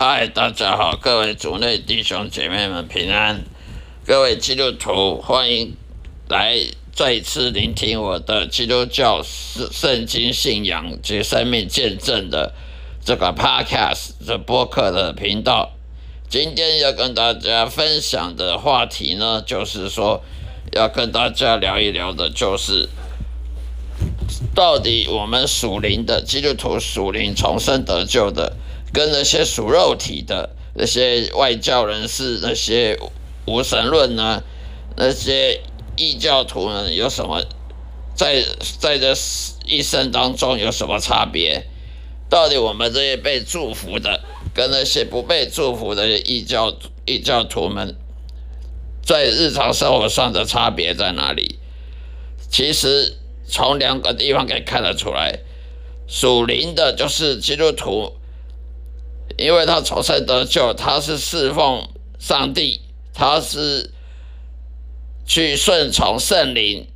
嗨，大家好，各位族内弟兄姐妹们平安，各位基督徒欢迎来再次聆听我的基督教圣圣经信仰及生命见证的这个 podcast 这播客的频道。今天要跟大家分享的话题呢，就是说要跟大家聊一聊的，就是。到底我们属灵的基督徒属灵重生得救的，跟那些属肉体的那些外教人士、那些无神论呢，那些异教徒呢，有什么在在这一生当中有什么差别？到底我们这些被祝福的，跟那些不被祝福的异教异教徒们，在日常生活上的差别在哪里？其实。从两个地方可以看得出来，属灵的就是基督徒，因为他重生得救，他是侍奉上帝，他是去顺从圣灵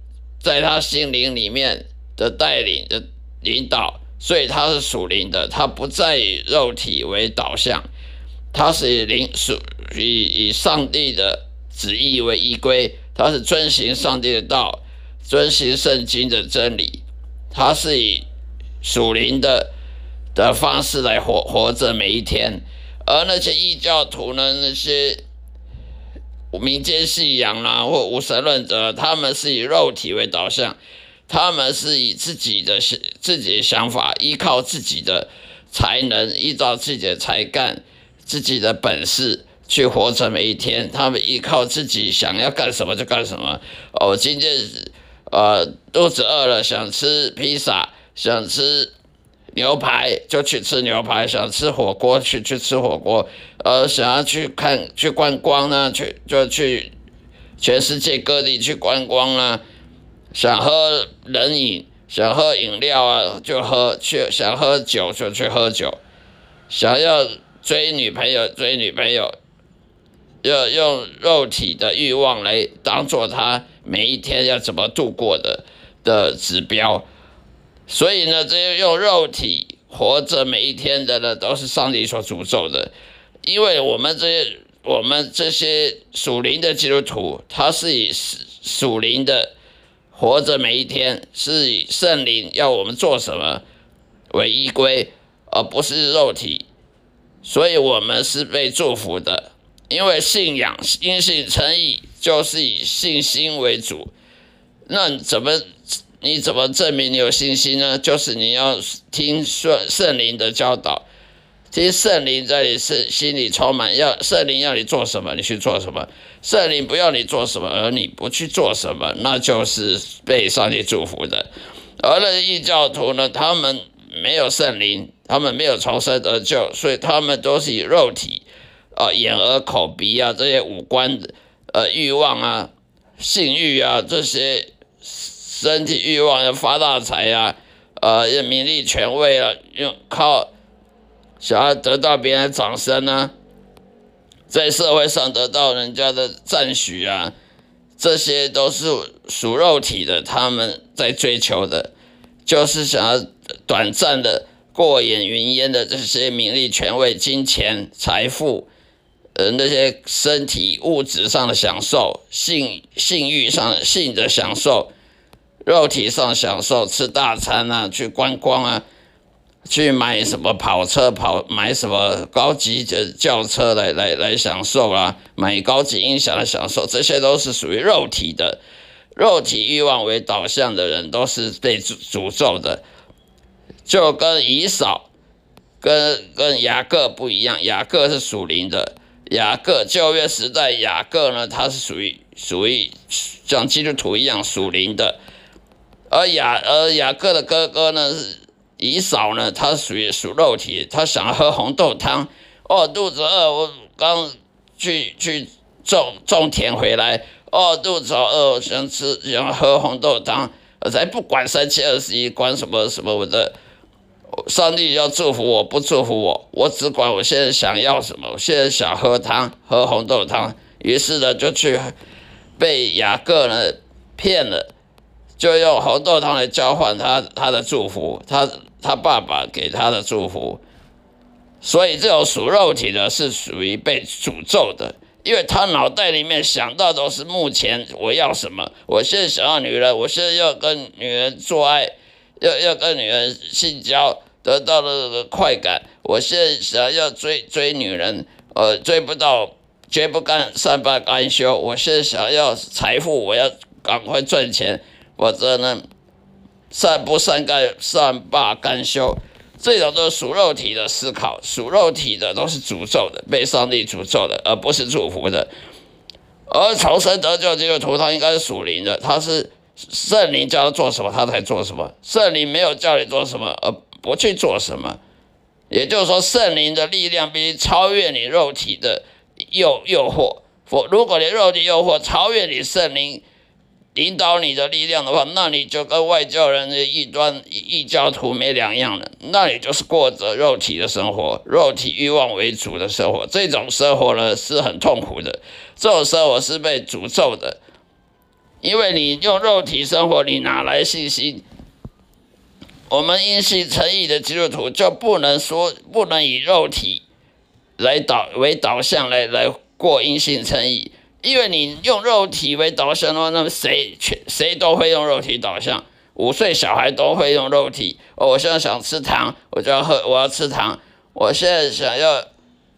在他心灵里面的带领的领导，所以他是属灵的，他不再以肉体为导向，他是以灵属以以上帝的旨意为依归，他是遵行上帝的道。遵循圣经的真理，他是以属灵的的方式来活活着每一天，而那些异教徒呢，那些民间信仰啊或无神论者，他们是以肉体为导向，他们是以自己的自己的想法，依靠自己的才能，依照自己的才干、自己的本事去活着每一天。他们依靠自己想要干什么就干什么。哦，今天。呃，肚子饿了，想吃披萨，想吃牛排就去吃牛排，想吃火锅去去吃火锅，呃，想要去看去观光呢，去就去全世界各地去观光啊，想喝冷饮，想喝饮料啊，就喝去，想喝酒就去喝酒，想要追女朋友追女朋友，要用肉体的欲望来当做他。每一天要怎么度过的的指标，所以呢，这些用肉体活着每一天的呢，都是上帝所诅咒的。因为我们这些我们这些属灵的基督徒，他是以属灵的活着每一天，是以圣灵要我们做什么为依归，而不是肉体，所以我们是被祝福的。因为信仰因信称义，就是以信心为主。那怎么你怎么证明你有信心呢？就是你要听圣圣灵的教导，听圣灵在你心心里充满，要圣灵要你做什么，你去做什么；圣灵不要你做什么，而你不去做什么，那就是被上帝祝福的。而那异教徒呢，他们没有圣灵，他们没有重生得救，所以他们都是以肉体。啊，眼耳口鼻啊，这些五官的呃欲望啊，性欲啊，这些身体欲望要发大财啊，呃，要名利权位啊，用靠想要得到别人的掌声呢，在社会上得到人家的赞许啊，这些都是属肉体的，他们在追求的，就是想要短暂的过眼云烟的这些名利权位、金钱、财富。呃，那些身体物质上的享受，性性欲上的性的享受，肉体上享受，吃大餐啊，去观光啊，去买什么跑车跑，买什么高级的轿车来来来享受啊，买高级音响来享受，这些都是属于肉体的，肉体欲望为导向的人都是被诅诅咒的，就跟以扫跟跟雅各不一样，雅各是属灵的。雅各旧约时代，雅各呢，他是属于属于像基督徒一样属灵的，而雅而雅各的哥哥呢是以嫂呢，他属于属肉体，他想喝红豆汤，哦，肚子饿，我刚去去种种田回来，哦，肚子好饿，我想吃想喝红豆汤，我才不管三七二十一，管什么什么我的。上帝要祝福我，不祝福我，我只管我现在想要什么。我现在想喝汤，喝红豆汤，于是呢就去被雅各呢骗了，就用红豆汤来交换他他的祝福，他他爸爸给他的祝福。所以这种属肉体的是属于被诅咒的，因为他脑袋里面想到都是目前我要什么，我现在想要女人，我现在要跟女人做爱，要要跟女人性交，得到了这个快感，我现在想要追追女人，呃，追不到绝不干善罢甘休，我现在想要财富，我要赶快赚钱，否则呢，善不善甘善罢甘休。这种都是属肉体的思考，属肉体的都是诅咒的，被上帝诅咒的，而不是祝福的。而重生得救基督徒，他应该是属灵的，他是圣灵叫他做什么，他才做什么。圣灵没有叫你做什么，而不去做什么。也就是说，圣灵的力量必须超越你肉体的诱诱惑。否，如果你肉体诱惑超越你圣灵。领导你的力量的话，那你就跟外教人的异端异教徒没两样了。那你就是过着肉体的生活，肉体欲望为主的生活。这种生活呢是很痛苦的，这种生活是被诅咒的，因为你用肉体生活，你哪来信心？我们因信称义的基督徒就不能说不能以肉体来导为导向来来过因信称义。因为你用肉体为导向的话，那么谁全谁都会用肉体导向，五岁小孩都会用肉体。哦，我现在想吃糖，我就要喝，我要吃糖。我现在想要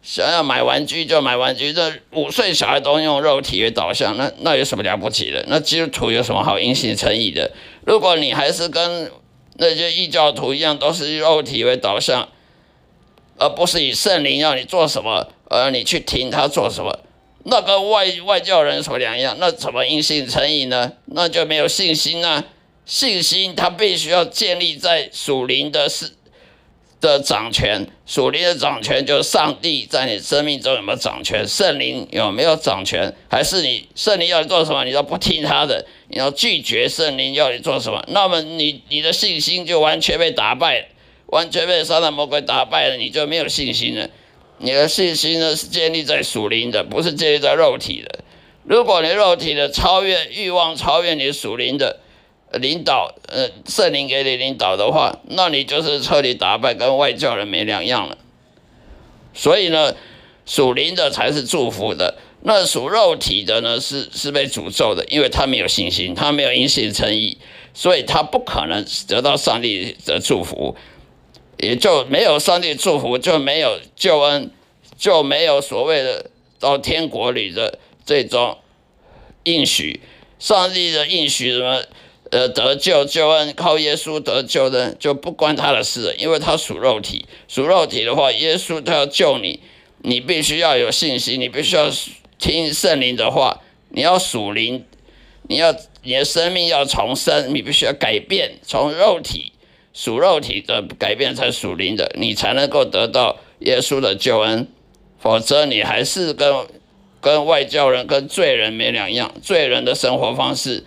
想要买玩具就买玩具。这五岁小孩都用肉体为导向，那那有什么了不起的？那基督徒有什么好因信称义的？如果你还是跟那些异教徒一样，都是以肉体为导向，而不是以圣灵要你做什么，而你去听他做什么。那跟外外教人有什么两样？那怎么因信称义呢？那就没有信心啊！信心它必须要建立在属灵的事的掌权，属灵的掌权就是上帝在你生命中有没有掌权，圣灵有没有掌权，还是你圣灵要你做什么，你都不听他的，你要拒绝圣灵要你做什么，那么你你的信心就完全被打败，完全被撒旦魔鬼打败了，你就没有信心了。你的信心呢，是建立在属灵的，不是建立在肉体的。如果你肉体的超越欲望，超越你属灵的领导，呃，圣灵给你领导的话，那你就是彻底打败，跟外教人没两样了。所以呢，属灵的才是祝福的，那属肉体的呢，是是被诅咒的，因为他没有信心，他没有因信称义，所以他不可能得到上帝的祝福。也就没有上帝祝福，就没有救恩，就没有所谓的到天国里的这种应许。上帝的应许什么？呃，得救救恩靠耶稣得救的，就不关他的事了，因为他属肉体。属肉体的话，耶稣他要救你，你必须要有信心，你必须要听圣灵的话，你要属灵，你要你的生命要重生，你必须要改变，从肉体。属肉体的改变成属灵的，你才能够得到耶稣的救恩，否则你还是跟跟外教人、跟罪人没两样。罪人的生活方式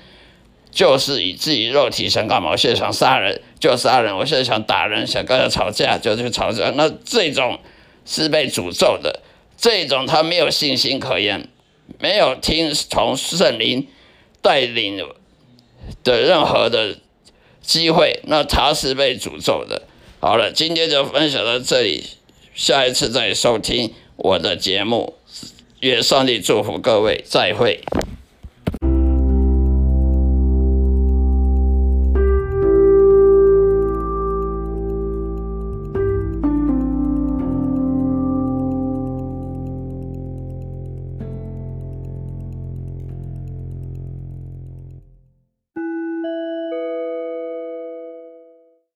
就是以自己肉体想干嘛，我现在想杀人就杀人，我现在想打人，想跟他吵架就去吵架。那这种是被诅咒的，这种他没有信心可言，没有听从圣灵带领的任何的。机会，那他是被诅咒的。好了，今天就分享到这里，下一次再收听我的节目。愿上帝祝福各位，再会。